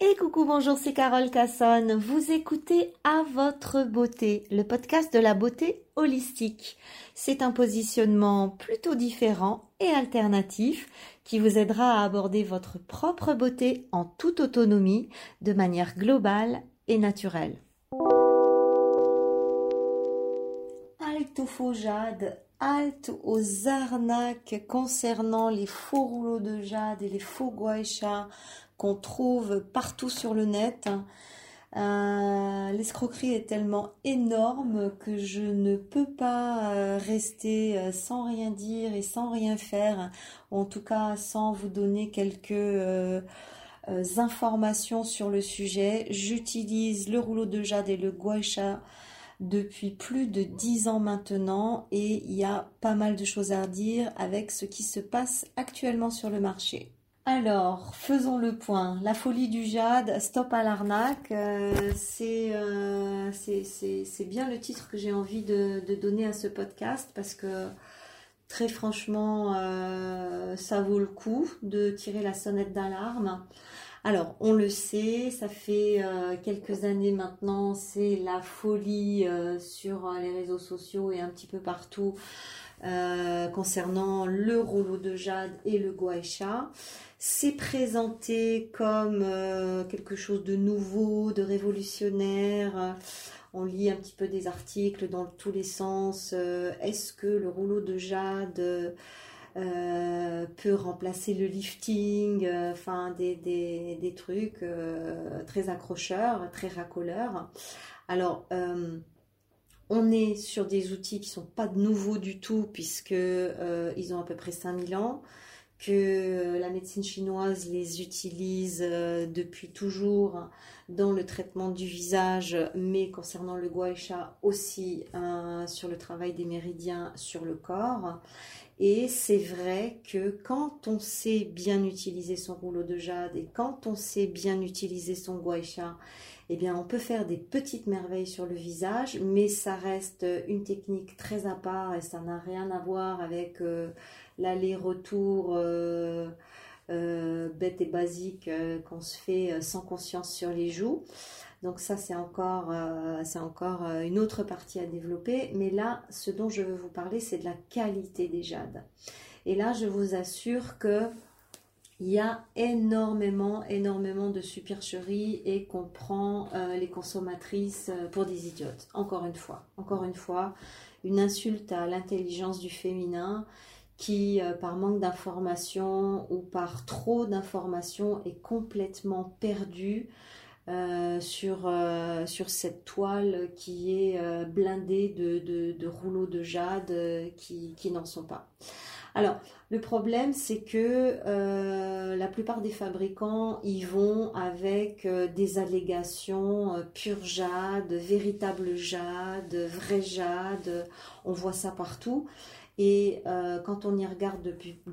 Et coucou, bonjour, c'est Carole Cassonne. Vous écoutez À votre beauté, le podcast de la beauté holistique. C'est un positionnement plutôt différent et alternatif qui vous aidera à aborder votre propre beauté en toute autonomie, de manière globale et naturelle. Halte aux faux jade, halte aux arnaques concernant les faux rouleaux de jade et les faux guaïchas qu'on trouve partout sur le net. Euh, l'escroquerie est tellement énorme que je ne peux pas euh, rester euh, sans rien dire et sans rien faire, ou en tout cas sans vous donner quelques informations sur le sujet. J'utilise le rouleau de jade et le guacha depuis plus de dix ans maintenant et il y a pas mal de choses à dire avec ce qui se passe actuellement sur le marché. Alors, faisons le point. La folie du jade, stop à l'arnaque, euh, euh, c'est bien le titre que j'ai envie de, donner à ce podcast parce que très franchement, euh, ça vaut le coup de tirer la sonnette d'alarme. Alors, on le sait, ça fait quelques années maintenant, c'est la folie sur les réseaux sociaux et un petit peu partout concernant le rouleau de jade et le guaïcha c'est présenté comme euh, quelque chose de nouveau, de révolutionnaire. On lit un petit peu des articles dans tous les sens. Euh, est-ce que le rouleau de jade euh, peut remplacer le lifting? Enfin, des, des trucs très accrocheurs, très racoleurs. Alors, on est sur des outils qui sont pas nouveaux du tout puisque ils ont à peu près 5000 ans que euh, la médecine chinoise les utilise euh, depuis toujours dans le traitement du visage, mais concernant le gua sha aussi euh, sur le travail des méridiens sur le corps. Et c'est vrai que quand on sait bien utiliser son rouleau de jade et quand on sait bien utiliser son gua sha, eh bien, on peut faire des petites merveilles sur le visage, mais ça reste une technique très à part et ça n'a rien à voir avec l'aller-retour euh, euh, bête et basique euh, qu'on se fait sans conscience sur les joues. Donc ça, c'est encore, c'est encore une autre partie à développer. Mais là, ce dont je veux vous parler, c'est de la qualité des jades. Et là, je vous assure que il y a énormément, énormément de supercheries et qu'on prend les consommatrices pour des idiotes. Encore une fois, encore une fois, une insulte à l'intelligence du féminin qui, euh, par manque d'information ou par trop d'informations, est complètement perdu euh, sur, euh, sur cette toile qui est blindée de, de, rouleaux de jade qui, qui n'en sont pas. Alors, le problème, c'est que la plupart des fabricants y vont avec des allégations pur jade, véritable jade, vrai jade. On voit ça partout. Et euh, quand on y regarde de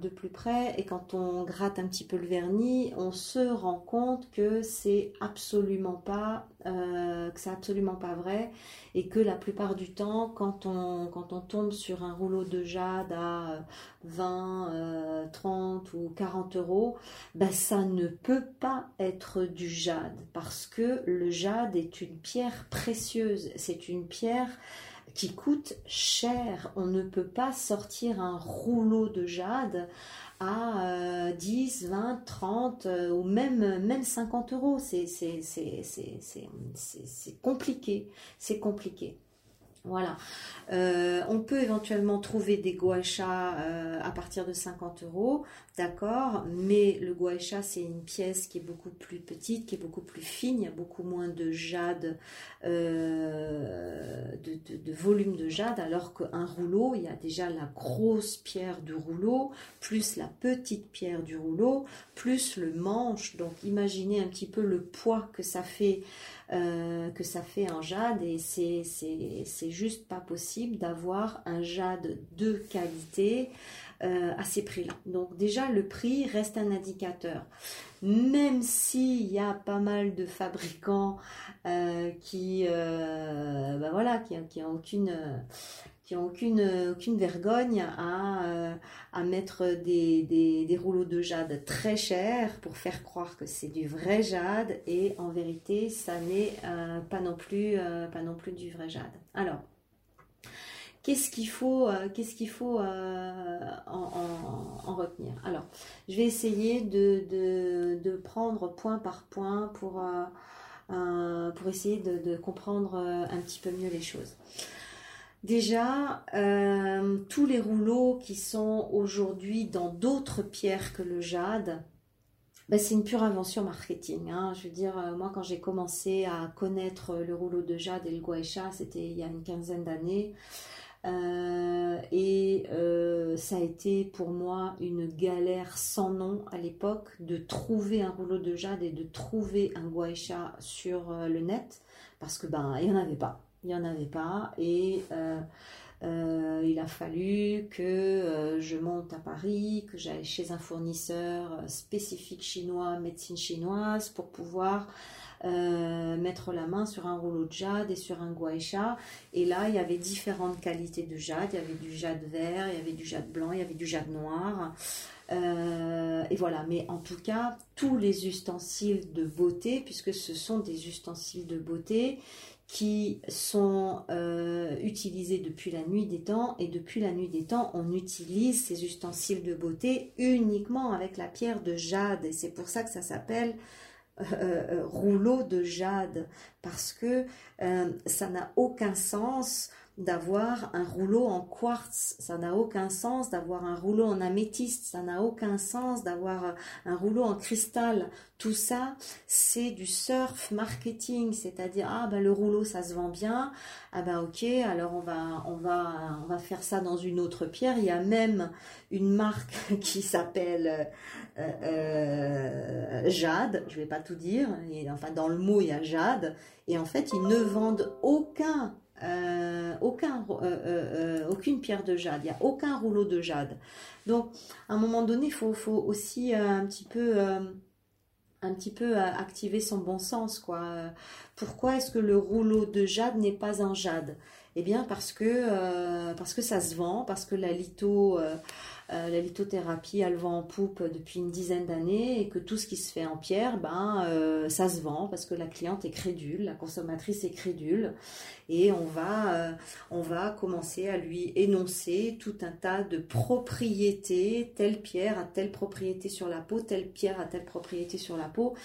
plus, près et quand on gratte un petit peu le vernis, on se rend compte que c'est absolument pas euh, que c'est absolument pas vrai et que la plupart du temps, quand on, quand on tombe sur un rouleau de jade à 20, 30 euh, ou 40 euros, ben ça ne peut pas être du jade parce que le jade est une pierre précieuse, c'est une pierre qui coûte cher. On ne peut pas sortir un rouleau de jade à 10, 20, 30 ou même, même 50 euros. C'est compliqué. C'est compliqué. Voilà. Euh, on peut éventuellement trouver des guachas euh, à partir de 50 euros, d'accord, mais le guacha c'est une pièce qui est beaucoup plus petite, qui est beaucoup plus fine, il y a beaucoup moins de jade, euh, de, volume de jade, alors qu'un rouleau, il y a déjà la grosse pierre du rouleau, plus la petite pierre du rouleau, plus le manche. Donc imaginez un petit peu le poids que ça fait euh, que ça fait en jade et c'est, juste pas possible d'avoir un jade de qualité euh, à ces prix-là. Donc déjà le prix reste un indicateur. Même s'il y a pas mal de fabricants euh, qui, ben voilà, qui, qui aucune qui ont aucune, aucune vergogne à, à mettre des, des, rouleaux de jade très chers pour faire croire que c'est du vrai jade et en vérité ça n'est pas non plus pas non plus du vrai jade. Alors qu'est-ce qu'il faut, euh, qu'est-ce qu'il faut euh, en, retenir? Alors, je vais essayer de, prendre point par point pour, euh, pour essayer de, comprendre un petit peu mieux les choses. Déjà, tous les rouleaux qui sont aujourd'hui dans d'autres pierres que le jade, ben, c'est une pure invention marketing. Hein. Je veux dire, moi, quand j'ai commencé à connaître le rouleau de jade et le guaisha, c'était il y a une quinzaine d'années. Euh, et euh, ça a été pour moi une galère sans nom à l'époque de trouver un rouleau de jade et de trouver un guaisha sur euh, le net parce que ben il n'y en avait pas. Il n'y en avait pas et il a fallu que je monte à Paris, que j'aille chez un fournisseur spécifique chinois, médecine chinoise, pour pouvoir euh, mettre la main sur un rouleau de jade et sur un guaisha. Et là, il y avait différentes qualités de jade. Il y avait du jade vert, il y avait du jade blanc, il y avait du jade noir. Euh, et voilà, mais en tout cas, tous les ustensiles de beauté, puisque ce sont des ustensiles de beauté qui sont euh, utilisés depuis la nuit des temps, et depuis la nuit des temps, on utilise ces ustensiles de beauté uniquement avec la pierre de jade, et c'est pour ça que ça s'appelle euh, euh, rouleau de jade parce que euh, ça n'a aucun sens d'avoir un rouleau en quartz, ça n'a aucun sens d'avoir un rouleau en améthyste, ça n'a aucun sens d'avoir un rouleau en cristal. Tout ça, c'est du surf marketing, c'est-à-dire ah ben le rouleau ça se vend bien, ah ben ok, alors on va faire ça dans une autre pierre. Il y a même une marque qui s'appelle euh, euh, Jade, je vais pas tout dire, enfin dans le mot il y a Jade, et en fait ils ne vendent aucun euh, euh, euh, aucune pierre de jade, il n'y a aucun rouleau de jade. Donc, à un moment donné, il faut, aussi un petit peu, un activer son bon sens. Quoi. Pourquoi est-ce que le rouleau de jade n'est pas un jade? Eh bien, parce que, parce que ça se vend, parce que la litho euh, la lithothérapie a le vent en poupe depuis une dizaine d'années et que tout ce qui se fait en pierre, ben, euh, ça se vend parce que la cliente est crédule, la consommatrice est crédule et on va, euh, on va commencer à lui énoncer tout un tas de propriétés, telle pierre a telle propriété sur la peau, telle pierre a telle propriété sur la peau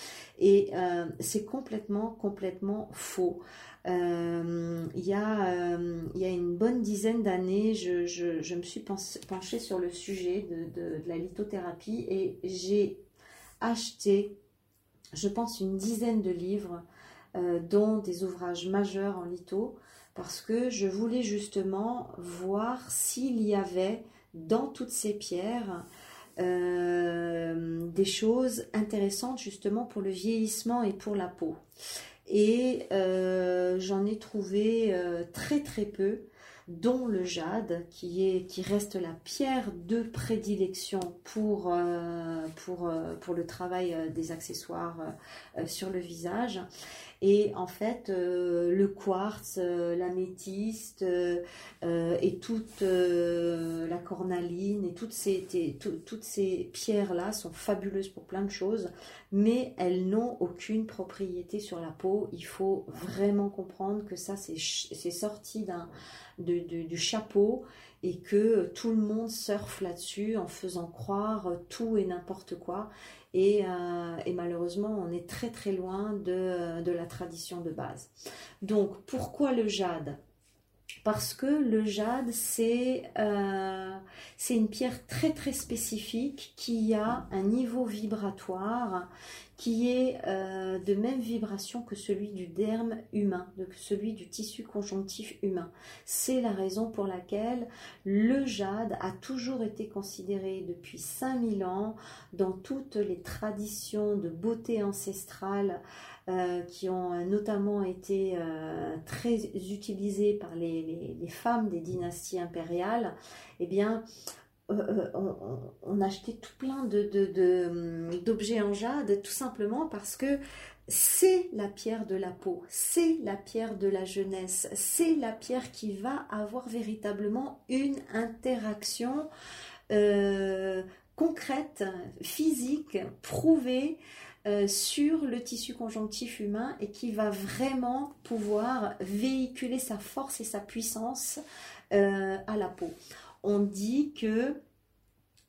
et c'est complètement, complètement faux. Euh, il, y a, euh, y a une bonne dizaine d'années, je, je, me suis penchée sur le sujet de, de, la lithothérapie et j'ai acheté, je pense, une dizaine de livres, euh, dont des ouvrages majeurs en litho, parce que je voulais justement voir s'il y avait dans toutes ces pierres des choses intéressantes justement pour le vieillissement et pour la peau. Et euh, j'en ai trouvé euh, très très peu, dont le jade, qui, est, qui reste la pierre de prédilection pour, euh, pour, pour le travail des accessoires sur le visage. Et en fait, le quartz, l'améthyste et toute cornaline et toutes ces, toutes ces pierres-là sont fabuleuses pour plein de choses mais elles n'ont aucune propriété sur la peau. Il faut vraiment comprendre que ça, c'est sorti du chapeau et que tout le monde surfe là-dessus en faisant croire tout et n'importe quoi. Et, euh, malheureusement, on est très très loin de la tradition de base. Donc, pourquoi le jade? Parce que le jade, euh, c'est une pierre très très spécifique qui a un niveau vibratoire qui est euh, de même vibration que celui du derme humain, de celui du tissu conjonctif humain. C'est la raison pour laquelle le jade a toujours été considéré depuis 5000 ans dans toutes les traditions de beauté ancestrale euh, qui ont notamment été euh, très utilisées par les, femmes des dynasties impériales, eh bien, euh, on, achetait tout plein de, d'objets en jade, tout simplement parce que c'est la pierre de la peau, c'est la pierre de la jeunesse, c'est la pierre qui va avoir véritablement une interaction concrète, physique, prouvée euh, sur le tissu conjonctif humain et qui va vraiment pouvoir véhiculer sa force et sa puissance euh, à la peau. On dit que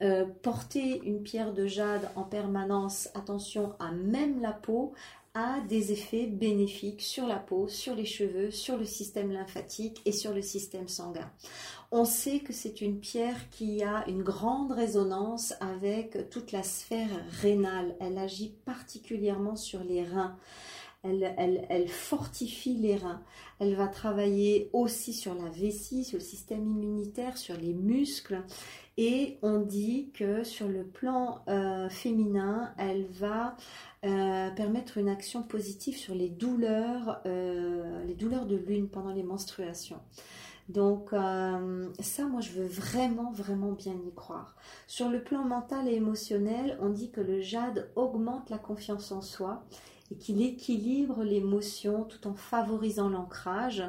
euh, porter une pierre de jade en permanence, attention à même la peau, a des effets bénéfiques sur la peau, sur les cheveux, sur le système lymphatique et sur le système sanguin. On sait que c'est une pierre qui a une grande résonance avec toute la sphère rénale. Elle agit particulièrement sur les reins. Elle, fortifie les reins. Elle va travailler aussi sur la vessie, sur le système immunitaire, sur les muscles. Et on dit que sur le plan euh, féminin, elle va euh, permettre une action positive sur les douleurs, euh, les douleurs de lune pendant les menstruations. Donc euh, ça, moi, je veux vraiment, vraiment bien y croire. Sur le plan mental et émotionnel, on dit que le jade augmente la confiance en soi et qu'il équilibre l'émotion tout en favorisant l'ancrage.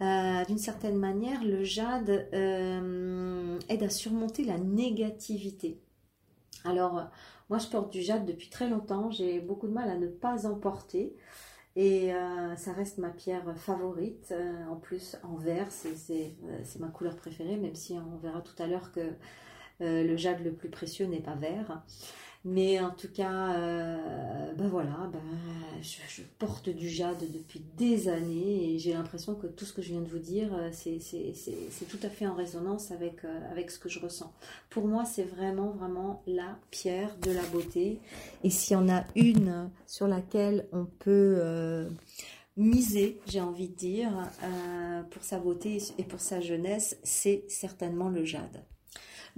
Euh, d'une certaine manière, le jade euh, aide à surmonter la négativité. Alors, moi, je porte du jade depuis très longtemps. J'ai beaucoup de mal à ne pas en porter. Et euh, ça reste ma pierre favorite. Euh, en plus, en vert, euh, c'est ma couleur préférée, même si on verra tout à l'heure que le jade le plus précieux n'est pas vert. Mais en tout cas, ben voilà, ben, je, porte du jade depuis des années et j'ai l'impression que tout ce que je viens de vous dire, euh, c'est tout à fait en résonance avec, euh, avec ce que je ressens. Pour moi, c'est vraiment, vraiment la pierre de la beauté. Et s'il y en a une sur laquelle on peut miser, j'ai envie de dire, pour sa beauté et pour sa jeunesse, c'est certainement le jade.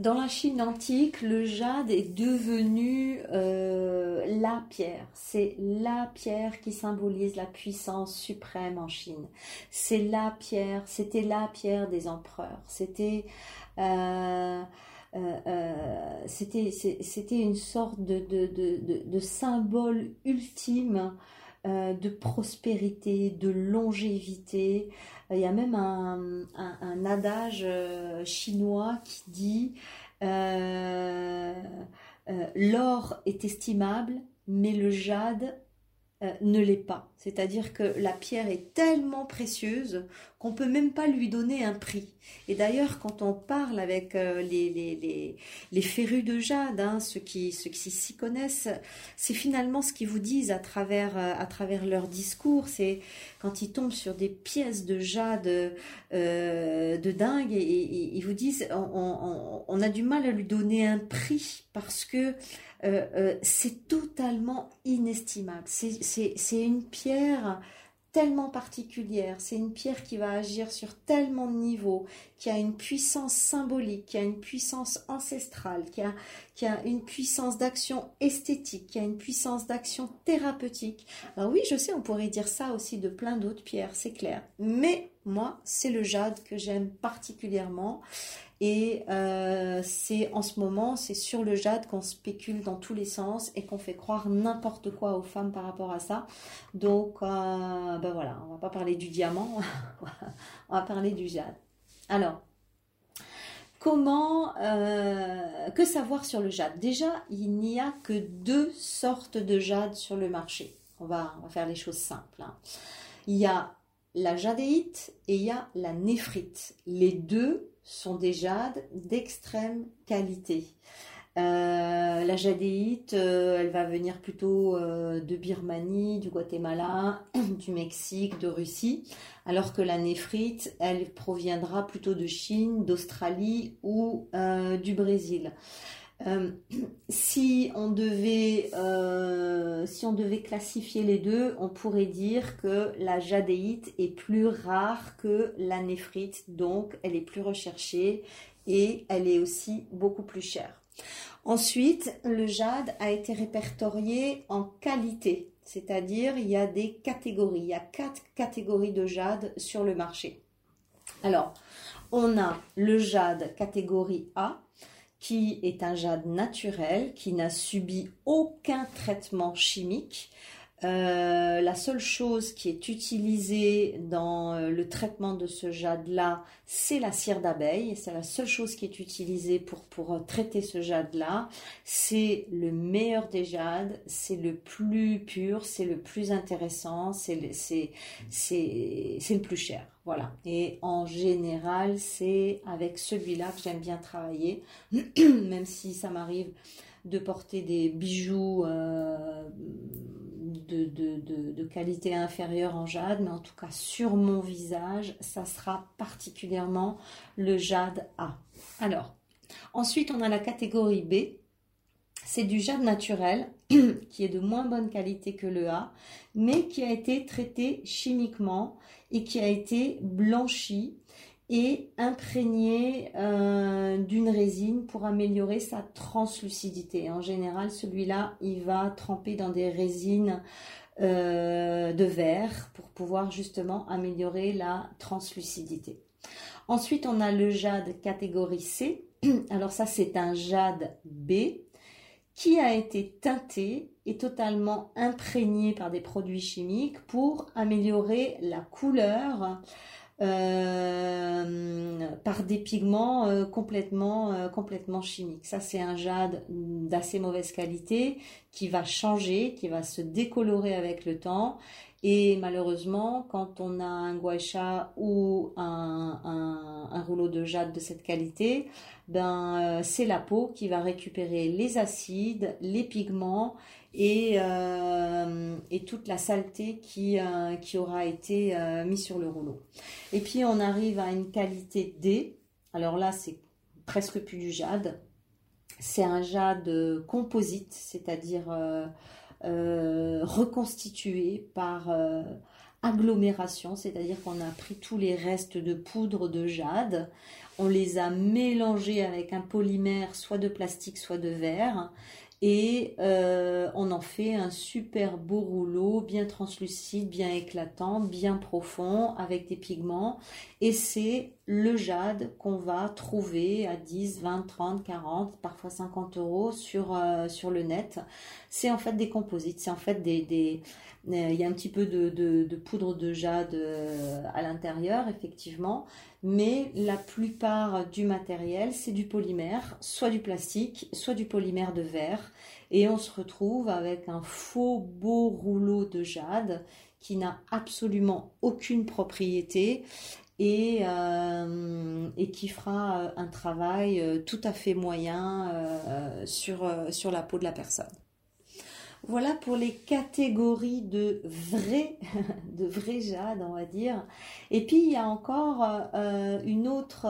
Dans la Chine antique, le jade est devenu euh, la pierre. C'est la pierre qui symbolise la puissance suprême en Chine. C'est la pierre, c'était la pierre des empereurs. C'était euh, euh, c'était une sorte de, de, symbole ultime de prospérité, de longévité. Il y a même un, adage euh, chinois qui dit euh, euh, l'or est estimable, mais le jade ne l'est pas. C'est-à-dire que la pierre est tellement précieuse qu'on peut même pas lui donner un prix. Et d'ailleurs, quand on parle avec euh, les, les, les, férus de jade, hein, ceux qui ceux qui s'y connaissent, c'est finalement ce qu'ils vous disent à travers euh, à travers leur discours. C'est quand ils tombent sur des pièces de jade euh, de dingue et, ils vous disent on, on, a du mal à lui donner un prix parce que c'est totalement inestimable. C'est une pierre tellement particulière, c'est une pierre qui va agir sur tellement de niveaux, qui a une puissance symbolique, qui a une puissance ancestrale, qui a, qui a une puissance d'action esthétique, qui a une puissance d'action thérapeutique. Alors oui, je sais, on pourrait dire ça aussi de plein d'autres pierres, c'est clair. Mais moi, c'est le jade que j'aime particulièrement. Et euh, c'est en ce moment, c'est sur le jade qu'on spécule dans tous les sens et qu'on fait croire n'importe quoi aux femmes par rapport à ça. Donc, euh, ben voilà, on va pas parler du diamant, on va parler du jade. Alors, comment, euh, que savoir sur le jade? Déjà, il n'y a que deux sortes de jade sur le marché. On va, faire les choses simples. Hein. Il y a la jadéite et il y a la néphrite. Les deux sont des jades d'extrême qualité. Euh, la jadéite, euh, elle va venir plutôt euh, de Birmanie, du Guatemala, du Mexique, de Russie, alors que la néphrite, elle proviendra plutôt de Chine, d'Australie ou du Brésil. Euh, si, on devait, euh, si on devait classifier les deux, on pourrait dire que la jadéite est plus rare que la néphrite, donc elle est plus recherchée et elle est aussi beaucoup plus chère. Ensuite, le jade a été répertorié en qualité, c'est-à-dire il y a des catégories, il y a quatre catégories de jade sur le marché. Alors, on a le jade catégorie A, qui est un jade naturel, qui n'a subi aucun traitement chimique. Euh, la seule chose qui est utilisée dans euh, le traitement de ce jade-là, c'est la cire d'abeille. C'est la seule chose qui est utilisée pour, pour euh, traiter ce jade-là. C'est le meilleur des jades, c'est le plus pur, c'est le plus intéressant, c'est c'est le plus cher. Voilà. Et en général, c'est avec celui-là que j'aime bien travailler, même si ça m'arrive de porter des bijoux euh, de, de, qualité inférieure en jade, mais en tout cas sur mon visage, ça sera particulièrement le jade A. Alors, ensuite on a la catégorie B, c'est du jade naturel qui est de moins bonne qualité que le A, mais qui a été traité chimiquement et qui a été blanchi et imprégné euh, d'une résine pour améliorer sa translucidité. En général, celui-là, il va tremper dans des résines euh, de verre pour pouvoir justement améliorer la translucidité. Ensuite, on a le jade catégorie C. Alors ça, c'est un jade B qui a été teinté et totalement imprégné par des produits chimiques pour améliorer la couleur euh, par des pigments euh, complètement, euh, complètement chimiques. Ça, c'est un jade d'assez mauvaise qualité qui va changer, qui va se décolorer avec le temps. Et malheureusement, quand on a un guacha ou un, rouleau de jade de cette qualité, ben, c'est la peau qui va récupérer les acides, les pigments et, euh, toute la saleté qui, euh, qui aura été euh, mise sur le rouleau. Et puis on arrive à une qualité D. Alors là, c'est presque plus du jade. C'est un jade composite, c'est-à-dire reconstitué par agglomération, c'est-à-dire qu'on a pris tous les restes de poudre de jade, on les a mélangés avec un polymère soit de plastique, soit de verre, et euh, on en fait un super beau rouleau, bien translucide, bien éclatant, bien profond, avec des pigments. Et c'est le jade qu'on va trouver à 10, 20, 30, 40, parfois 50 euros sur, euh, sur le net. C'est en fait des composites, c'est en fait des... des euh, il y a un petit peu de, de, de poudre de jade à l'intérieur, effectivement, mais la plupart du matériel, c'est du polymère, soit du plastique, soit du polymère de verre, et on se retrouve avec un faux beau rouleau de jade qui n'a absolument aucune propriété et, euh, et qui fera euh, un travail euh, tout à fait moyen sur, sur la peau de la personne. Voilà pour les catégories de vrais, de vrais jade, on va dire. Et puis il y a encore une autre,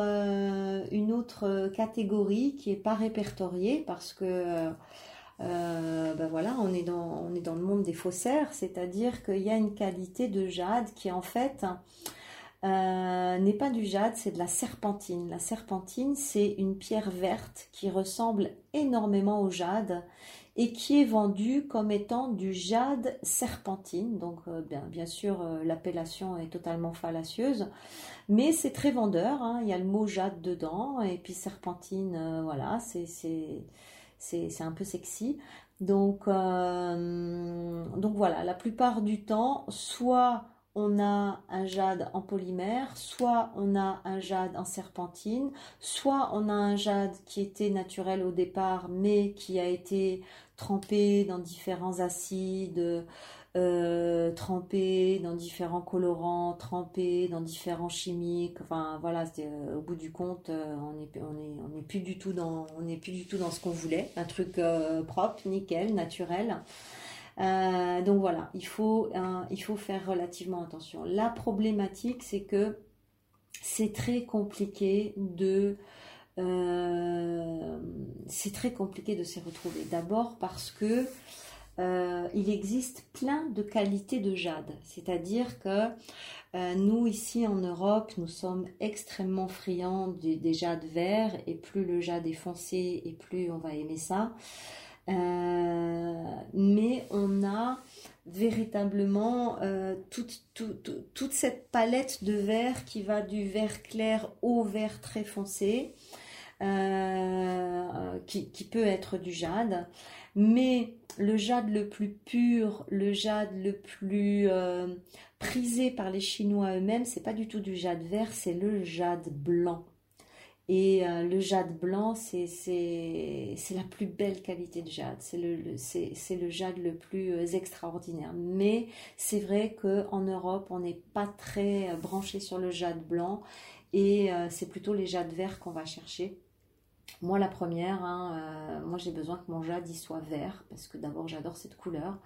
une autre catégorie qui est pas répertoriée parce que ben voilà, on est dans, on est dans le monde des faussaires, c'est-à-dire qu'il y a une qualité de jade qui en fait n'est pas du jade, c'est de la serpentine. La serpentine, c'est une pierre verte qui ressemble énormément au jade et qui est vendu comme étant du jade serpentine. Donc euh, bien, sûr, euh, l'appellation est totalement fallacieuse, mais c'est très vendeur. Hein. Il y a le mot jade dedans, et puis serpentine, euh, voilà, c'est, un peu sexy. Donc voilà, la plupart du temps, soit on a un jade en polymère, soit on a un jade en serpentine, soit on a un jade qui était naturel au départ mais qui a été trempé dans différents acides, euh, trempé dans différents colorants, trempé dans différents chimiques. Enfin voilà, euh, au bout du compte, euh, on n'est plus du tout dans ce qu'on voulait, un truc propre, nickel, naturel. Euh, donc voilà, il faut, il faut faire relativement attention. La problématique, c'est que c'est très compliqué de... Euh, c'est très compliqué de s'y retrouver. D'abord parce que euh, il existe plein de qualités de jade. C'est-à-dire que nous, ici en Europe, nous sommes extrêmement friands des, des jades verts et plus le jade est foncé et plus on va aimer ça. Euh, mais on a véritablement euh, toute, toute, cette palette de vert qui va du vert clair au vert très foncé. qui, qui, peut être du jade. Mais le jade le plus pur, le jade le plus prisé par les Chinois eux-mêmes, c'est pas du tout du jade vert, c'est le jade blanc. Et euh, le jade blanc, c'est la plus belle qualité de jade. C'est le, jade le plus euh, extraordinaire. Mais c'est vrai qu'en Europe, on n'est pas très euh, branché sur le jade blanc. Et c'est plutôt les jades verts qu'on va chercher. Moi, la première, hein, moi j'ai besoin que mon jade y soit vert. Parce que d'abord, j'adore cette couleur.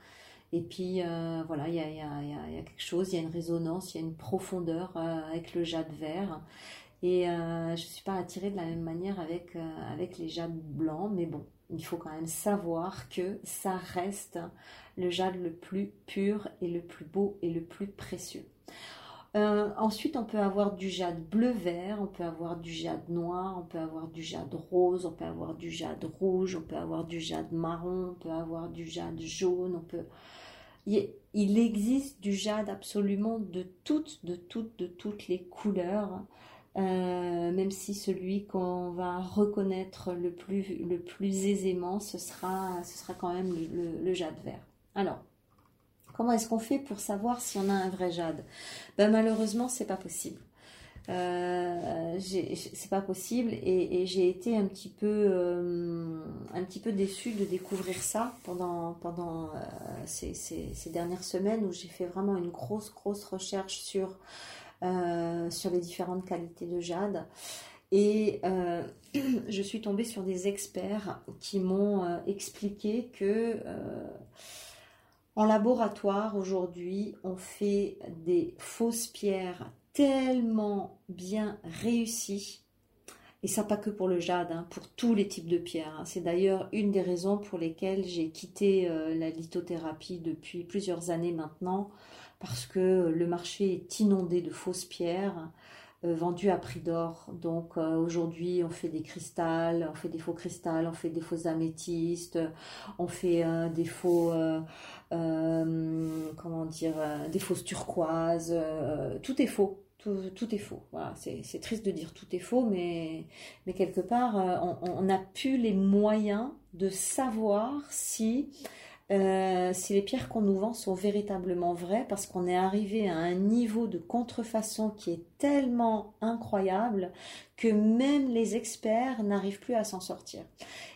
Et puis voilà, il y a, quelque chose, il y a une résonance, il y a une profondeur avec le jade vert. Et euh, je ne suis pas attirée de la même manière avec, euh, avec les jades blancs, mais bon, il faut quand même savoir que ça reste le jade le plus pur et le plus beau et le plus précieux. Euh, ensuite, on peut avoir du jade bleu-vert, on peut avoir du jade noir, on peut avoir du jade rose, on peut avoir du jade rouge, on peut avoir du jade marron, on peut avoir du jade jaune, on peut... Il existe du jade absolument de toutes, de toutes, de toutes les couleurs. Euh, même si celui qu'on va reconnaître le plus, le plus aisément, ce sera, ce sera quand même le, jade vert. Alors, comment est-ce qu'on fait pour savoir si on a un vrai jade? Ben, Malheureusement, c'est pas possible. Euh, c'est pas possible et, j'ai été un petit peu euh, un petit peu déçue de découvrir ça pendant pendant euh, ces, ces, dernières semaines où j'ai fait vraiment une grosse grosse recherche sur euh, sur les différentes qualités de jade. Et euh, je suis tombée sur des experts qui m'ont euh, expliqué que en laboratoire aujourd'hui, on fait des fausses pierres tellement bien réussies. Et ça pas que pour le jade, hein, pour tous les types de pierres. Hein. C'est d'ailleurs une des raisons pour lesquelles j'ai quitté la lithothérapie depuis plusieurs années maintenant parce que le marché est inondé de fausses pierres euh, vendues à prix d'or. Donc euh, aujourd'hui, on fait des cristals, on fait des faux cristals, on fait des faux améthystes, on fait euh, des faux, comment dire, des fausses turquoises. tout est faux. Tout, est faux. C'est triste de dire tout est faux, mais, mais quelque part, on n'a plus les moyens de savoir si euh, si les pierres qu'on nous vend sont véritablement vraies, parce qu'on est arrivé à un niveau de contrefaçon qui est tellement incroyable que même les experts n'arrivent plus à s'en sortir.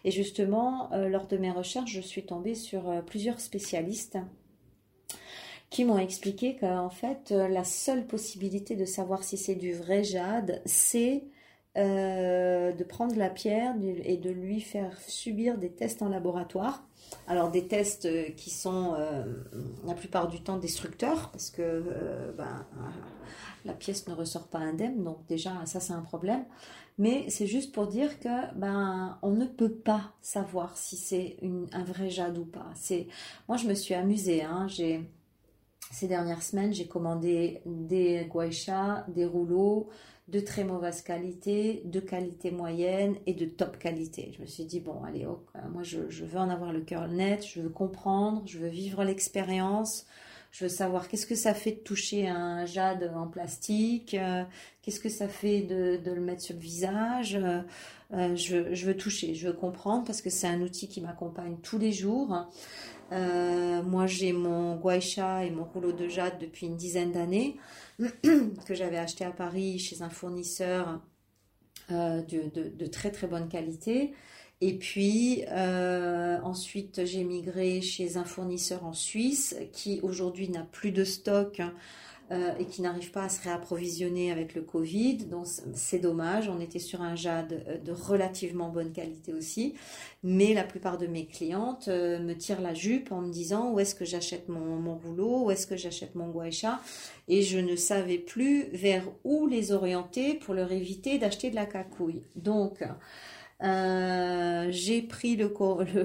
Et justement, euh, lors de mes recherches, je suis tombée sur euh, plusieurs spécialistes qui m'ont expliqué qu'en fait, la seule possibilité de savoir si c'est du vrai jade, c'est de prendre la pierre et de lui faire subir des tests en laboratoire alors des tests euh, qui sont euh, la plupart du temps destructeurs parce que euh, ben, la pièce ne ressort pas indemne, donc déjà ça c'est un problème. Mais c'est juste pour dire que ben on ne peut pas savoir si c'est un vrai jade ou pas. C'est moi je me suis amusée. Hein, ces dernières semaines j'ai commandé des guaïchas, des rouleaux, de très mauvaise qualité, de qualité moyenne et de top qualité. Je me suis dit, bon, allez, euh, moi je, veux en avoir le cœur net, je veux comprendre, je veux vivre l'expérience, je veux savoir qu'est-ce que ça fait de toucher un jade en plastique, euh, qu'est-ce que ça fait de, le mettre sur le visage. Euh, je, veux toucher, je veux comprendre parce que c'est un outil qui m'accompagne tous les jours. Moi, j'ai mon guaïcha et mon rouleau de jade depuis une dizaine d'années. que j'avais acheté à Paris chez un fournisseur euh, de, très très bonne qualité. Et puis euh, ensuite j'ai migré chez un fournisseur en Suisse qui aujourd'hui n'a plus de stock euh, et qui n'arrive pas à se réapprovisionner avec le Covid. Donc c'est dommage. On était sur un jade euh, de relativement bonne qualité aussi. Mais la plupart de mes clientes euh, me tirent la jupe en me disant où est-ce que j'achète mon, mon, rouleau, où est-ce que j'achète mon guaïcha. Et je ne savais plus vers où les orienter pour leur éviter d'acheter de la cacouille. Donc, j'ai pris le,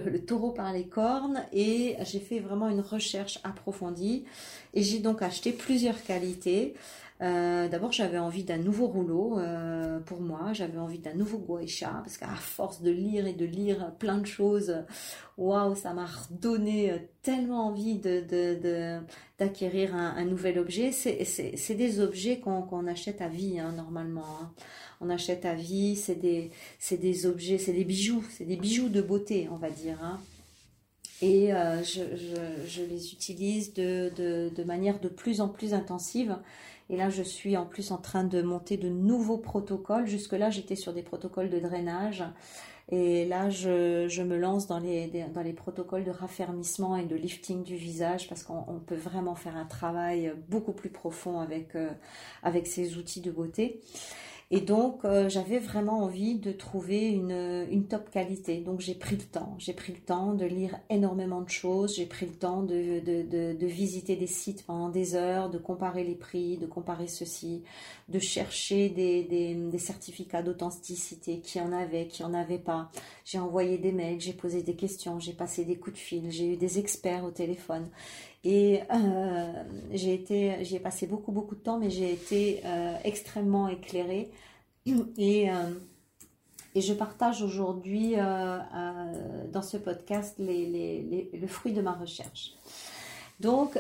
le, taureau par les cornes et j'ai fait vraiment une recherche approfondie. Et j'ai donc acheté plusieurs qualités. Euh, d'abord, j'avais envie d'un nouveau rouleau euh, pour moi. J'avais envie d'un nouveau guaisha parce qu'à force de lire et de lire plein de choses, waouh, ça m'a redonné tellement envie d'acquérir un, nouvel objet. C'est, des objets qu'on, achète à vie hein, normalement. Hein. On achète à vie, c'est des, objets, c'est des bijoux, c'est des bijoux de beauté, on va dire. Hein et euh, je, les utilise de, manière de plus en plus intensive. Et là, je suis en plus en train de monter de nouveaux protocoles. Jusque-là, j'étais sur des protocoles de drainage. Et là, je, me lance dans les, protocoles de raffermissement et de lifting du visage parce qu'on peut vraiment faire un travail beaucoup plus profond avec, euh, avec ces outils de beauté. Et donc, euh, j'avais vraiment envie de trouver une, top qualité. Donc, j'ai pris le temps. J'ai pris le temps de lire énormément de choses. J'ai pris le temps de, visiter des sites pendant des heures, de comparer les prix, de comparer ceci, de chercher des, certificats d'authenticité, qui en avait, qui en avait pas. J'ai envoyé des mails, j'ai posé des questions, j'ai passé des coups de fil, j'ai eu des experts au téléphone. Et euh, j'ai j'y ai passé beaucoup beaucoup de temps, mais j'ai été euh, extrêmement éclairée. Et, euh, et je partage aujourd'hui dans ce podcast le fruit de ma recherche. Donc,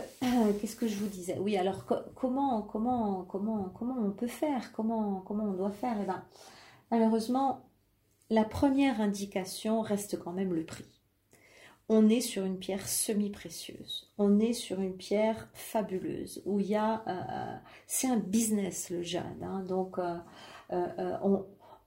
qu'est-ce que je vous disais? Oui, alors comment, comment, comment, comment on peut faire? Comment, comment on doit faire? Eh ben, malheureusement, la première indication reste quand même le prix on est sur une pierre semi-précieuse, on est sur une pierre fabuleuse, où il y a... Euh, c'est un business le jade, hein. donc euh, euh,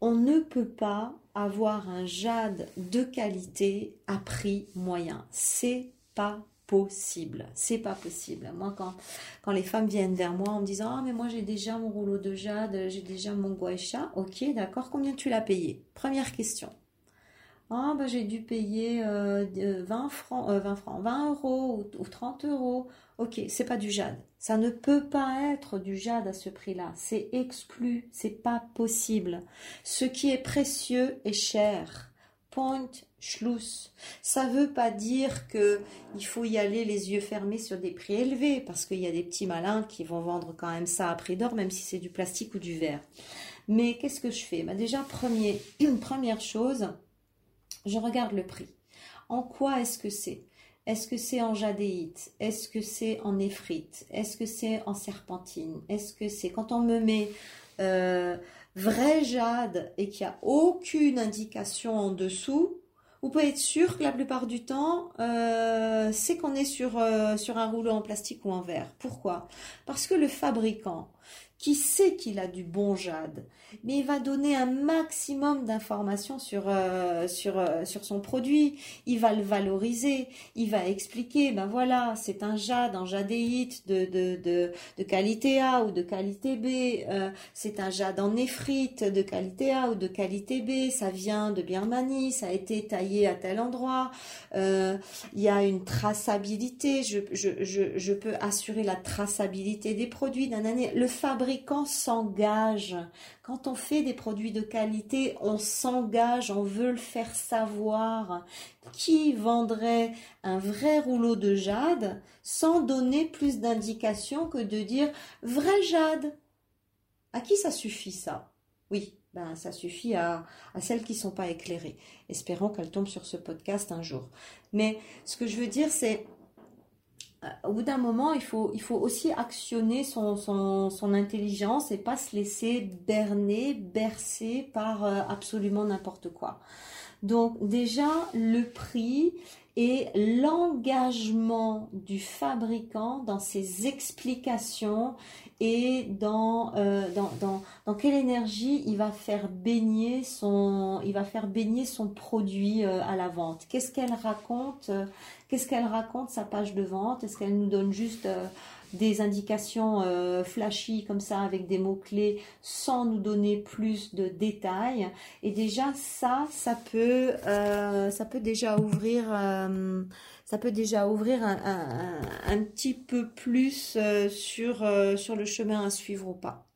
on, ne peut pas avoir un jade de qualité à prix moyen. C'est pas possible. C'est pas possible. Moi, quand, quand les femmes viennent vers moi en me disant Ah, mais moi j'ai déjà mon rouleau de jade, j'ai déjà mon guaisha, ok, d'accord, combien tu l'as payé? Première question. Ah, bah, j'ai dû payer 20 euh, francs, 20 euh, francs, 20 euros ou, 30 euros. Ok, c'est pas du jade. Ça ne peut pas être du jade à ce prix-là. C'est exclu. C'est pas possible. Ce qui est précieux est cher. Point Schluss. Ça veut pas dire que il faut y aller les yeux fermés sur des prix élevés, parce qu'il y a des petits malins qui vont vendre quand même ça à prix d'or, même si c'est du plastique ou du verre. Mais qu'est-ce que je fais? Bah Déjà, premier, première chose, je regarde le prix. En quoi est-ce que c'est? Est-ce que c'est en jadéite? Est-ce que c'est en éphrite Est-ce que c'est en serpentine? Est-ce que c'est quand on me met euh, vrai jade et qu'il n'y a aucune indication en dessous vous pouvez être sûr que la plupart du temps, euh, c'est qu'on est euh, sur un rouleau en plastique ou en verre. Pourquoi? Parce que le fabricant, qui sait qu'il a du bon jade, mais il va donner un maximum d'informations sur, euh, sur, euh, sur son produit, il va le valoriser, il va expliquer, ben voilà, c'est un jade en jadéite de, de, de, qualité A ou de qualité B, euh, c'est un jade en néphrite de qualité A ou de qualité B, ça vient de Birmanie, ça a été taillé à tel endroit, il y a une traçabilité, je, je, je, je peux assurer la traçabilité des produits d'un année, le fabricant s'engage. Quand on fait des produits de qualité, on s'engage, on veut le faire savoir. Qui vendrait un vrai rouleau de jade sans donner plus d'indications que de dire vrai jade À qui ça suffit ça? Oui, ben, ça suffit à, à celles qui ne sont pas éclairées. Espérons qu'elles tombent sur ce podcast un jour. Mais ce que je veux dire, c'est au bout d'un moment, il faut, il faut aussi actionner son, son, intelligence et pas se laisser berner, bercer par euh, absolument n'importe quoi. Donc déjà, le prix et l'engagement du fabricant dans ses explications et dans, euh, dans, dans, dans, quelle énergie il va faire baigner son, il va faire baigner son produit euh, à la vente? Qu'est-ce qu'elle raconte Qu'est-ce qu'elle raconte sa page de vente? Est-ce qu'elle nous donne juste euh, des indications euh, flashy comme ça avec des mots-clés sans nous donner plus de détails? Et déjà ça, ça peut, euh, ça peut déjà ouvrir, ça peut déjà ouvrir un, petit peu plus sur, sur le chemin à suivre ou pas.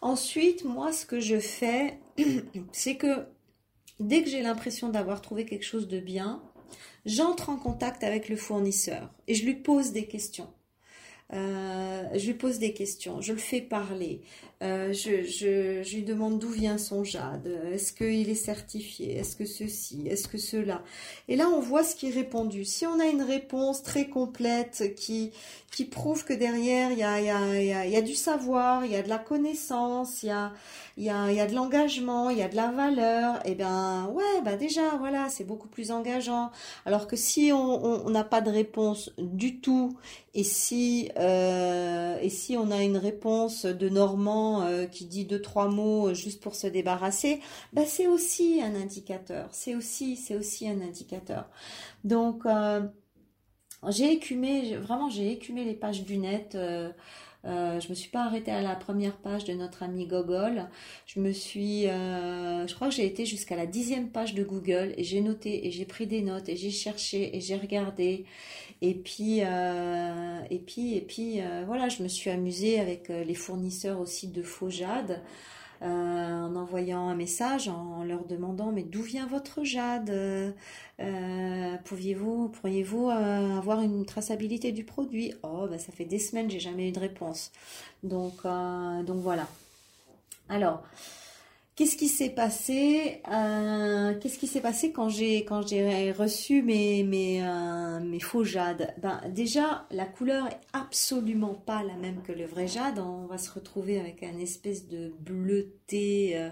Ensuite, moi, ce que je fais, c'est que dès que j'ai l'impression d'avoir trouvé quelque chose de bien, j'entre en contact avec le fournisseur et je lui pose des questions. Euh, je lui pose des questions, je le fais parler, euh, je, lui demande d'où vient son jade, est-ce qu'il est certifié, est-ce que ceci, est-ce que cela? Et là, on voit ce qui est répondu. Si on a une réponse très complète qui, qui prouve que derrière, il y a, y, a, y, a, du savoir, il y a de la connaissance, il y a, y a, de l'engagement, il y a de la valeur, eh bien, ouais, bah déjà, voilà, c'est beaucoup plus engageant. Alors que si on n'a pas de réponse du tout, et si, euh, et si on a une réponse de Normand euh, qui dit deux trois mots juste pour se débarrasser, bah c'est aussi un indicateur. C'est aussi c'est aussi un indicateur. Donc euh, j'ai écumé vraiment j'ai écumé les pages du net. Euh, je me suis pas arrêtée à la première page de notre ami Gogol. Je me suis, je crois que j'ai été jusqu'à la dixième page de Google et j'ai noté et j'ai pris des notes et j'ai cherché et j'ai regardé et puis, euh, et puis, et puis, euh, voilà, je me suis amusée avec euh, les fournisseurs aussi de faux jade, en envoyant un message, en leur demandant mais d'où vient votre jade? Pouviez-vous, pourriez-vous avoir une traçabilité du produit? Oh, bah, ça fait des semaines, j'ai jamais eu de réponse. Donc, donc voilà. Alors. Qu'est-ce qui s'est passé euh, Qu'est-ce qui s'est passé quand j'ai quand j'ai reçu mes mes, euh, faux jades? Ben déjà la couleur est absolument pas la même que le vrai jade. On va se retrouver avec un espèce de bleuté euh,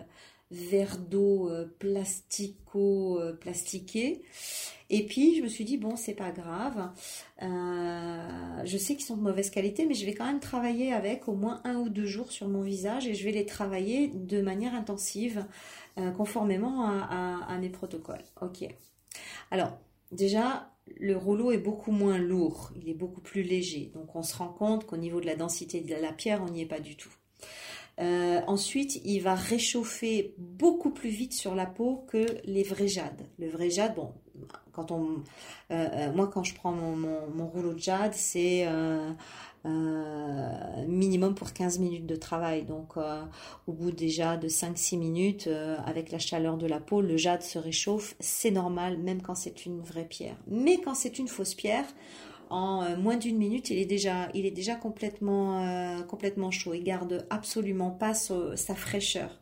vert d'eau plastico plastiqué. Et puis je me suis dit bon c'est pas grave, euh, je sais qu'ils sont de mauvaise qualité, mais je vais quand même travailler avec au moins un ou deux jours sur mon visage et je vais les travailler de manière intensive, euh, conformément à, mes protocoles. Ok. Alors déjà le rouleau est beaucoup moins lourd, il est beaucoup plus léger, donc on se rend compte qu'au niveau de la densité de la pierre on n'y est pas du tout. Euh, ensuite, il va réchauffer beaucoup plus vite sur la peau que les vrais jades. Le vrai jade, bon, quand on, euh, euh, moi quand je prends mon, rouleau de jade, c'est minimum pour 15 minutes de travail. Donc au bout déjà de 5-6 minutes, avec la chaleur de la peau, le jade se réchauffe. C'est normal, même quand c'est une vraie pierre. Mais quand c'est une fausse pierre, en euh, moins d'une minute, il est déjà, il est déjà complètement, euh, complètement chaud. Il garde absolument pas sa fraîcheur,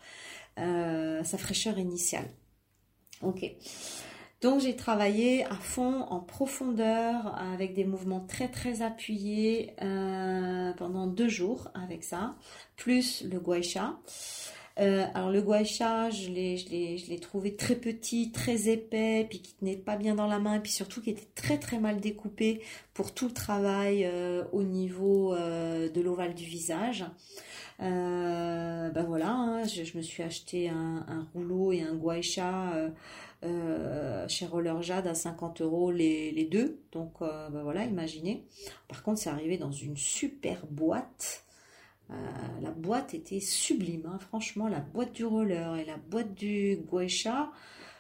euh, sa fraîcheur initiale. Ok. Donc j'ai travaillé à fond, en profondeur, avec des mouvements très très appuyés pendant deux jours avec ça, plus le guaisha. Euh, alors le guaisha, je l'ai, trouvé très petit, très épais, puis qui tenait pas bien dans la main, et puis surtout qui était très très mal découpé pour tout le travail euh, au niveau euh, de l'ovale du visage. ben voilà, hein, je, me suis acheté un, rouleau et un guaisha chez Roller Jade à 50 euros les, deux. Donc ben voilà, imaginez. Par contre, c'est arrivé dans une super boîte. Euh, la boîte était sublime, hein. franchement, la boîte du roller et la boîte du Guaisha,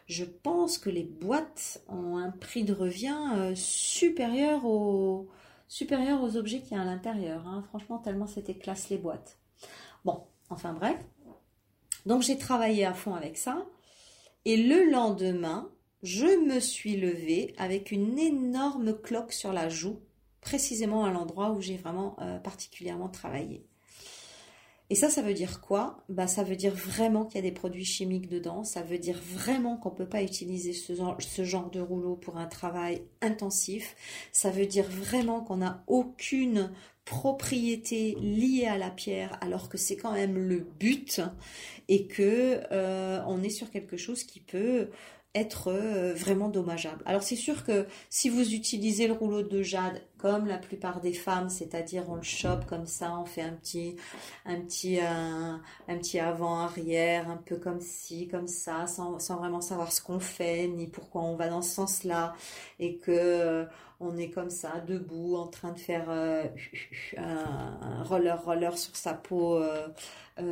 je pense que les boîtes ont un prix de revient euh, supérieur, aux, supérieur aux objets qu'il y a à l'intérieur. Hein. Franchement, tellement c'était classe les boîtes. Bon, enfin bref. Donc j'ai travaillé à fond avec ça. Et le lendemain, je me suis levée avec une énorme cloque sur la joue, précisément à l'endroit où j'ai vraiment euh, particulièrement travaillé. Et ça, ça veut dire quoi? Bah, Ça veut dire vraiment qu'il y a des produits chimiques dedans. Ça veut dire vraiment qu'on ne peut pas utiliser ce genre, de rouleau pour un travail intensif. Ça veut dire vraiment qu'on n'a aucune propriété liée à la pierre alors que c'est quand même le but et que euh, on est sur quelque chose qui peut être euh, vraiment dommageable. Alors c'est sûr que si vous utilisez le rouleau de jade comme la plupart des femmes, c'est-à-dire on le chope comme ça, on fait un petit un petit un, petit avant arrière, un peu comme ci, comme ça, sans, sans vraiment savoir ce qu'on fait ni pourquoi on va dans ce sens-là et que euh, on est comme ça debout en train de faire euh, un, roller roller sur sa peau euh,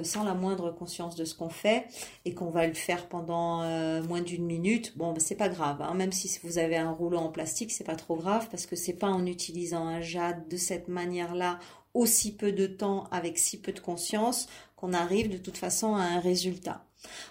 sans la moindre conscience de ce qu'on fait et qu'on va le faire pendant euh, moins d'une minute, bon, ben, c'est pas grave. Hein. Même si vous avez un rouleau en plastique, c'est pas trop grave parce que c'est pas en utilisant un jade de cette manière-là aussi peu de temps avec si peu de conscience qu'on arrive de toute façon à un résultat.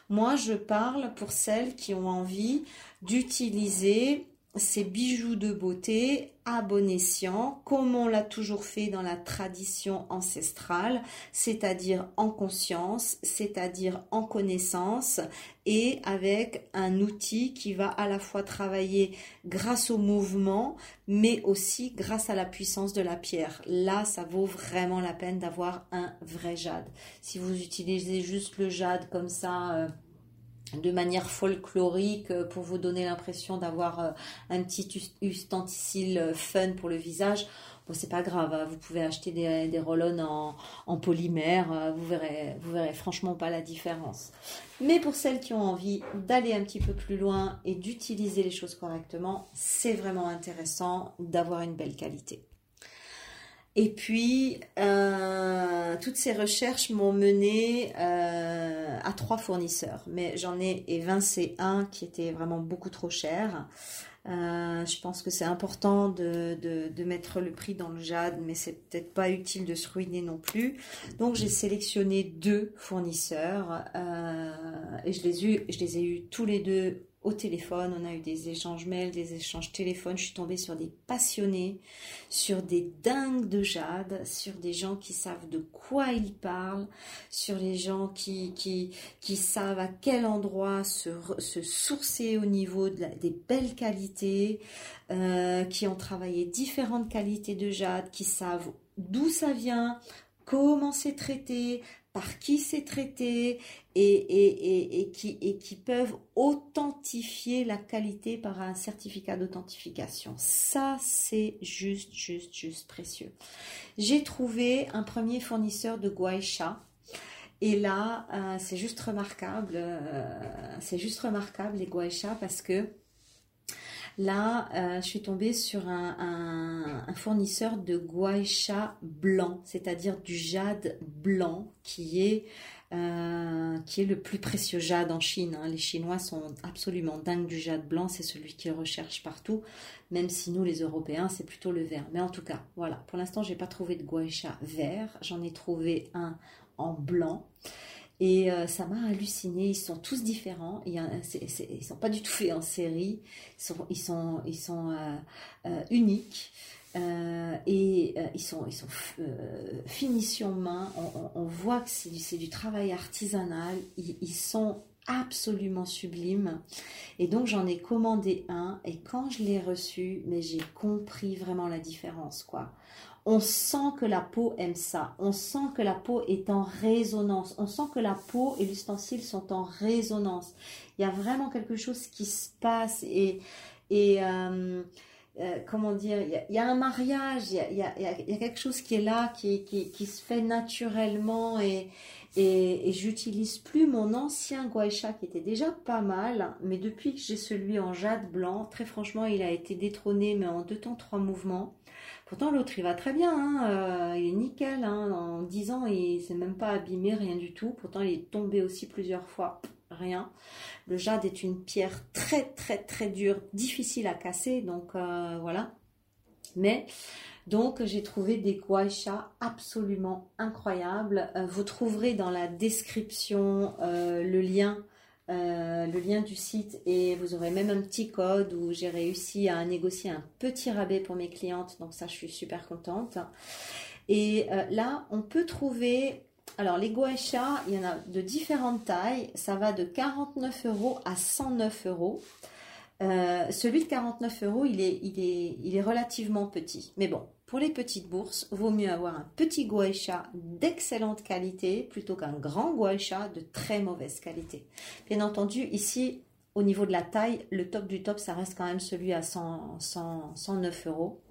Moi, je parle pour celles qui ont envie d'utiliser ces bijoux de beauté à bon escient, comme on l'a toujours fait dans la tradition ancestrale, c'est-à-dire en conscience, c'est-à-dire en connaissance, et avec un outil qui va à la fois travailler grâce au mouvement, mais aussi grâce à la puissance de la pierre. Là, ça vaut vraiment la peine d'avoir un vrai jade. Si vous utilisez juste le jade comme ça, euh, de manière folklorique euh, pour vous donner l'impression d'avoir euh, un petit ustensile euh, fun pour le visage. Bon, c'est pas grave, hein. vous pouvez acheter des, des en, en, polymère, vous verrez, vous verrez franchement pas la différence. Mais pour celles qui ont envie d'aller un petit peu plus loin et d'utiliser les choses correctement, c'est vraiment intéressant d'avoir une belle qualité. Et puis, euh, toutes ces recherches m'ont mené euh, à trois fournisseurs, mais j'en ai évincé un qui était vraiment beaucoup trop cher. Euh, je pense que c'est important de, de, mettre le prix dans le jade, mais c'est peut-être pas utile de se ruiner non plus. Donc j'ai sélectionné deux fournisseurs et je les, eu, je les ai eus tous les deux au téléphone, on a eu des échanges mails, des échanges téléphones, je suis tombée sur des passionnés, sur des dingues de jade, sur des gens qui savent de quoi ils parlent, sur les gens qui, savent à quel endroit se, sourcer au niveau de des belles qualités, euh, qui ont travaillé différentes qualités de jade, qui savent d'où ça vient, comment c'est traité, par qui c'est traité et, qui, peuvent authentifier la qualité par un certificat d'authentification. Ça, c'est juste, juste, juste précieux. J'ai trouvé un premier fournisseur de Guaisha. Et là, euh, c'est juste remarquable, euh, c'est juste remarquable les Guaisha parce que Là, euh, je suis tombée sur un, fournisseur de guaisha blanc, c'est-à-dire du jade blanc, qui est, euh, qui est le plus précieux jade en Chine. Hein. Les Chinois sont absolument dingues du jade blanc, c'est celui qu'ils recherchent partout, même si nous, les Européens, c'est plutôt le vert. Mais en tout cas, voilà, pour l'instant, j'ai pas trouvé de guaisha vert, j'en ai trouvé un en blanc. Et euh, ça m'a halluciné. Ils sont tous différents. Ils ne sont pas du tout faits en série. Ils sont, ils sont, ils sont euh, euh, uniques. et ils sont, ils sont finition main. On, voit que c'est du, travail artisanal. Ils, ils, sont absolument sublimes. Et donc j'en ai commandé un. Et quand je l'ai reçu, mais j'ai compris vraiment la différence, quoi on sent que la peau aime ça. On sent que la peau est en résonance. On sent que la peau et l'ustensile sont en résonance. Il y a vraiment quelque chose qui se passe et, euh, euh, comment dire, il y, a, un mariage, il y a, quelque chose qui est là, qui, qui, se fait naturellement et, et, j'utilise plus mon ancien guaisha qui était déjà pas mal, mais depuis que j'ai celui en jade blanc, très franchement, il a été détrôné, mais en deux temps, trois mouvements. Pourtant, l'autre, il va très bien, hein, euh, il est nickel. Hein, en 10 ans, il s'est même pas abîmé, rien du tout. Pourtant, il est tombé aussi plusieurs fois, rien. Le jade est une pierre très, très, très dure, difficile à casser, donc euh, voilà. Mais donc j'ai trouvé des guaishas absolument incroyables. Euh, vous trouverez dans la description le lien euh, le lien du site et vous aurez même un petit code où j'ai réussi à négocier un petit rabais pour mes clientes. Donc ça, je suis super contente. Et euh, là, on peut trouver... Alors les goecha, il y en a de différentes tailles. Ça va de 49 euros à 109 euros. Euh, celui de 49 euros, il est, il, est, il est relativement petit. Mais bon, pour les petites bourses, vaut mieux avoir un petit guaisha d'excellente qualité plutôt qu'un grand guaisha de très mauvaise qualité. Bien entendu, ici, au niveau de la taille, le top du top, ça reste quand même celui à 100, 109 euros.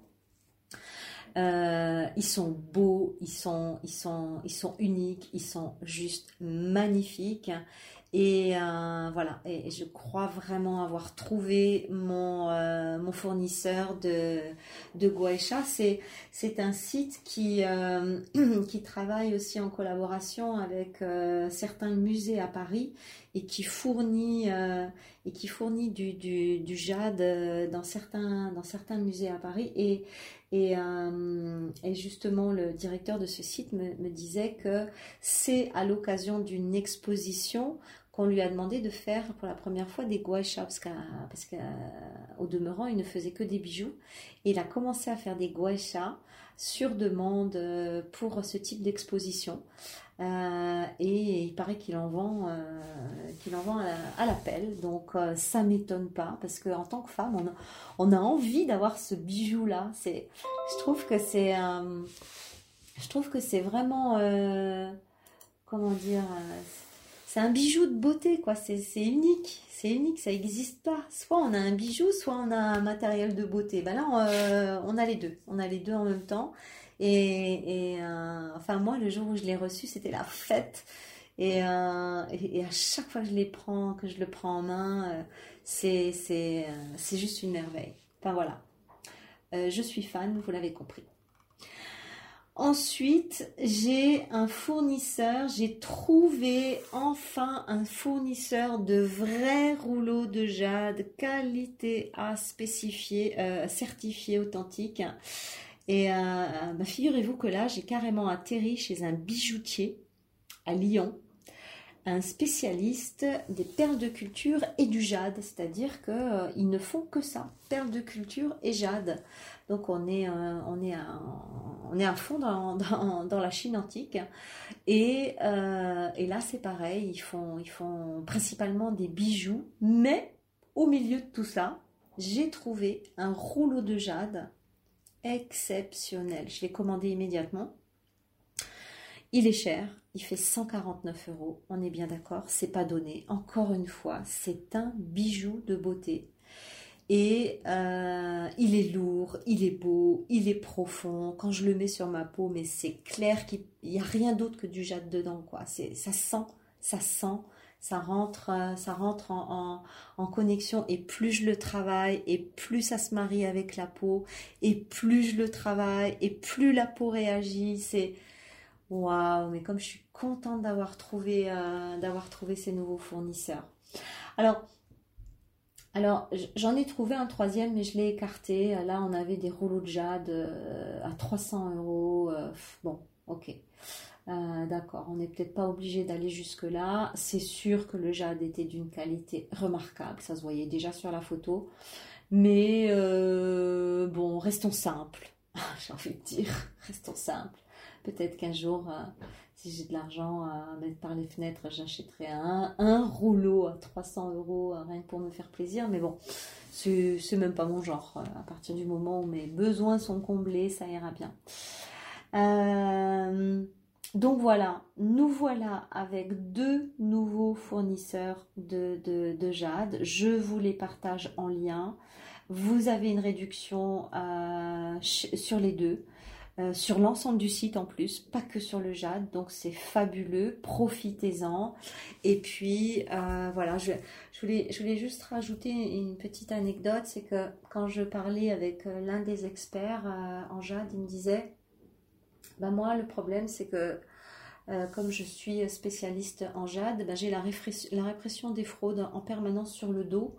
Euh, ils sont beaux, ils sont, ils, sont, ils sont uniques, ils sont juste magnifiques. Et euh, voilà, et, je crois vraiment avoir trouvé mon, euh, mon fournisseur de, de. C'est, un site qui, euh, qui travaille aussi en collaboration avec certains musées à Paris et qui fournit, et qui fournit du, du, jade dans certains, dans certains musées à Paris. Et, et, justement, le directeur de ce site me disait que c'est à l'occasion d'une exposition qu'on lui a demandé de faire pour la première fois des guaïchas, parce qu'au demeurant, il ne faisait que des bijoux. Et il a commencé à faire des guaïchas sur demande euh, pour ce type d'exposition. Euh, et il paraît qu'il en vend, euh, qu'il en vend à, l'appel. Donc ça m'étonne pas parce que en tant que femme, on a, on a envie d'avoir ce bijou là. C'est, je trouve que c'est, je trouve que c'est vraiment, comment dire, c'est un bijou de beauté quoi. C'est, unique c'est unique, ça n'existe pas. Soit on a un bijou, soit on a un matériel de beauté. Ben là, euh, on, a les deux. On a les deux en même temps. Et, euh, enfin, moi, le jour où je l'ai reçu, c'était la fête. Et, euh, et, à chaque fois que je les prends, que je le prends en main, c'est juste une merveille. Enfin voilà. je suis fan, vous l'avez compris. Ensuite, j'ai un fournisseur, j'ai trouvé enfin un fournisseur de vrais rouleaux de jade, qualité A spécifié, euh, authentique. Et euh, bah, figurez-vous que là, j'ai carrément atterri chez un bijoutier à Lyon, un spécialiste des perles de culture et du jade, c'est-à-dire qu'ils euh, ne font que ça, perles de culture et jade. Donc on est, euh, on est, à, on est à fond dans, la Chine antique. Et, euh, et là c'est pareil, ils font, ils font principalement des bijoux, mais au milieu de tout ça, j'ai trouvé un rouleau de jade exceptionnel. Je l'ai commandé immédiatement. Il est cher, il fait 149 euros, on est bien d'accord, c'est pas donné. Encore une fois, c'est un bijou de beauté. Et euh, il est lourd, il est beau, il est profond. Quand je le mets sur ma peau, mais c'est clair qu'il n'y a rien d'autre que du jade dedans, quoi. Ça sent, ça sent, ça rentre, euh, ça rentre en, connexion. Et plus je le travaille, et plus ça se marie avec la peau, et plus je le travaille, et plus la peau réagit. C'est waouh, mais comme je suis contente d'avoir trouvé, euh, ces nouveaux fournisseurs. Alors, alors, j'en ai trouvé un troisième, mais je l'ai écarté. Là, on avait des rouleaux de jade euh, à 300 euros. Euh, bon, ok. Euh, d'accord, on n'est peut-être pas obligé d'aller jusque-là. C'est sûr que le jade était d'une qualité remarquable. Ça se voyait déjà sur la photo. Mais bon, restons simples. J'ai envie de dire, restons simples. Peut-être qu'un jour, si j'ai de l'argent à mettre par les fenêtres, j'achèterai un, rouleau à 300 euros, euh, rien que pour me faire plaisir. Mais bon, c'est même pas mon genre. Euh, à partir du moment où mes besoins sont comblés, ça ira bien. Euh, donc voilà, nous voilà avec deux nouveaux fournisseurs de, jade. Je vous les partage en lien. Vous avez une réduction sur les deux. Euh, sur l'ensemble du site en plus, pas que sur le jade, donc c'est fabuleux, profitez-en. Et puis euh, voilà, je, voulais, juste rajouter une petite anecdote, c'est que quand je parlais avec euh, l'un des experts en jade, il me disait, bah moi le problème c'est que comme je suis spécialiste en jade, bah, j'ai la répression des fraudes en permanence sur le dos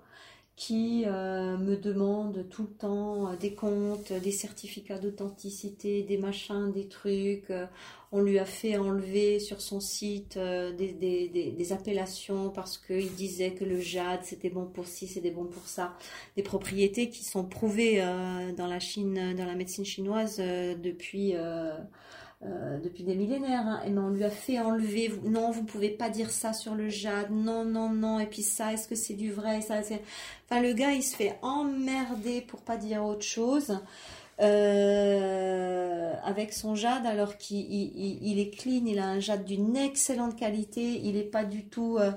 qui euh, me demande tout le temps euh, des comptes, des certificats d'authenticité, des machins, des trucs. Euh, on lui a fait enlever sur son site des, des, des, appellations parce qu'il disait que le jade c'était bon pour ci, c'était bon pour ça. Des propriétés qui sont prouvées dans la Chine, dans la médecine chinoise depuis euh, depuis des millénaires. Hein. Et ben, on lui a fait enlever. Non, vous pouvez pas dire ça sur le jade. Non, non, non. Et puis ça, est-ce que c'est du vrai ça, Enfin, le gars, il se fait emmerder pour pas dire autre chose. Euh, avec son jade alors qu'il il, est clean, il a un jade d'une excellente qualité, il n'est pas du tout, euh,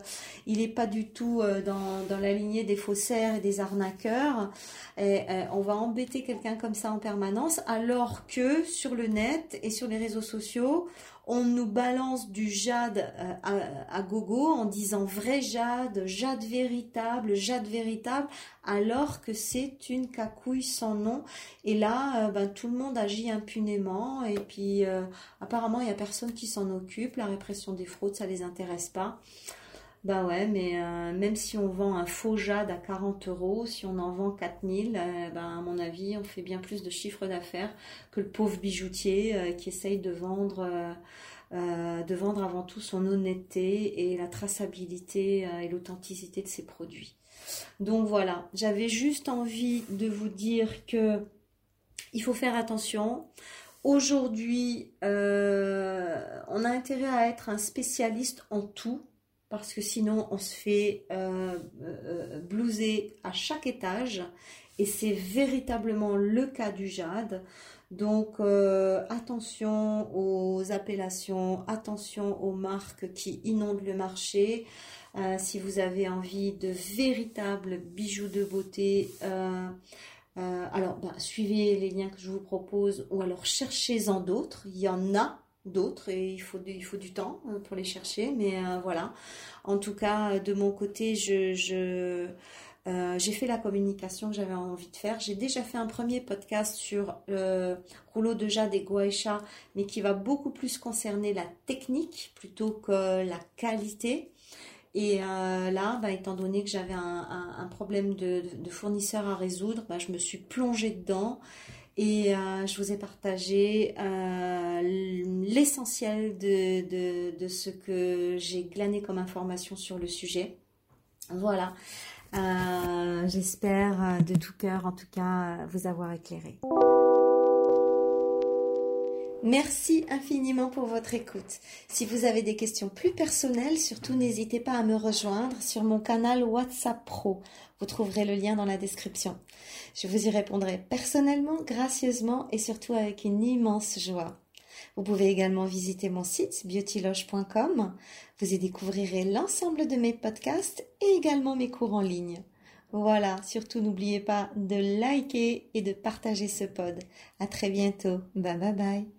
il est pas du tout euh, dans, la lignée des faussaires et des arnaqueurs. Et, on va embêter quelqu'un comme ça en permanence alors que sur le net et sur les réseaux sociaux, on nous balance du jade euh, à, gogo en disant vrai jade, jade véritable, jade véritable, alors que c'est une cacouille sans nom. Et là, euh, ben, tout le monde agit impunément et puis euh, apparemment il n'y a personne qui s'en occupe. La répression des fraudes, ça les intéresse pas. Bah ouais, mais même si on vend un faux jade à 40 euros, si on en vend 4000, ben à mon avis, on fait bien plus de chiffre d'affaires que le pauvre bijoutier qui essaye de vendre de vendre avant tout son honnêteté et la traçabilité et l'authenticité de ses produits. Donc voilà, j'avais juste envie de vous dire que il faut faire attention. Aujourd'hui, euh, on a intérêt à être un spécialiste en tout parce que sinon on se fait euh, euh, blouser à chaque étage et c'est véritablement le cas du jade. Donc attention aux appellations, attention aux marques qui inondent le marché. si vous avez envie de véritables bijoux de beauté, euh, alors, bah, suivez les liens que je vous propose ou alors cherchez-en d'autres. Il y en a d'autres et il faut, du temps euh, pour les chercher. Mais euh, voilà. En tout cas, de mon côté, je, j'ai fait la communication que j'avais envie de faire. J'ai déjà fait un premier podcast sur le rouleau de jade et Guaisha, mais qui va beaucoup plus concerner la technique plutôt que la qualité. Et euh, là, bah, étant donné que j'avais un, problème de, fournisseur à résoudre, bah, je me suis plongée dedans et euh, je vous ai partagé euh, l'essentiel de, de, ce que j'ai glané comme information sur le sujet. Voilà. J'espère de tout cœur, en tout cas, vous avoir éclairé. Merci infiniment pour votre écoute. Si vous avez des questions plus personnelles, surtout n'hésitez pas à me rejoindre sur mon canal WhatsApp Pro. Vous trouverez le lien dans la description. Je vous y répondrai personnellement, gracieusement et surtout avec une immense joie. Vous pouvez également visiter mon site beautyloge.com. Vous y découvrirez l'ensemble de mes podcasts et également mes cours en ligne. Voilà, surtout n'oubliez pas de liker et de partager ce pod. À très bientôt. Bye bye bye.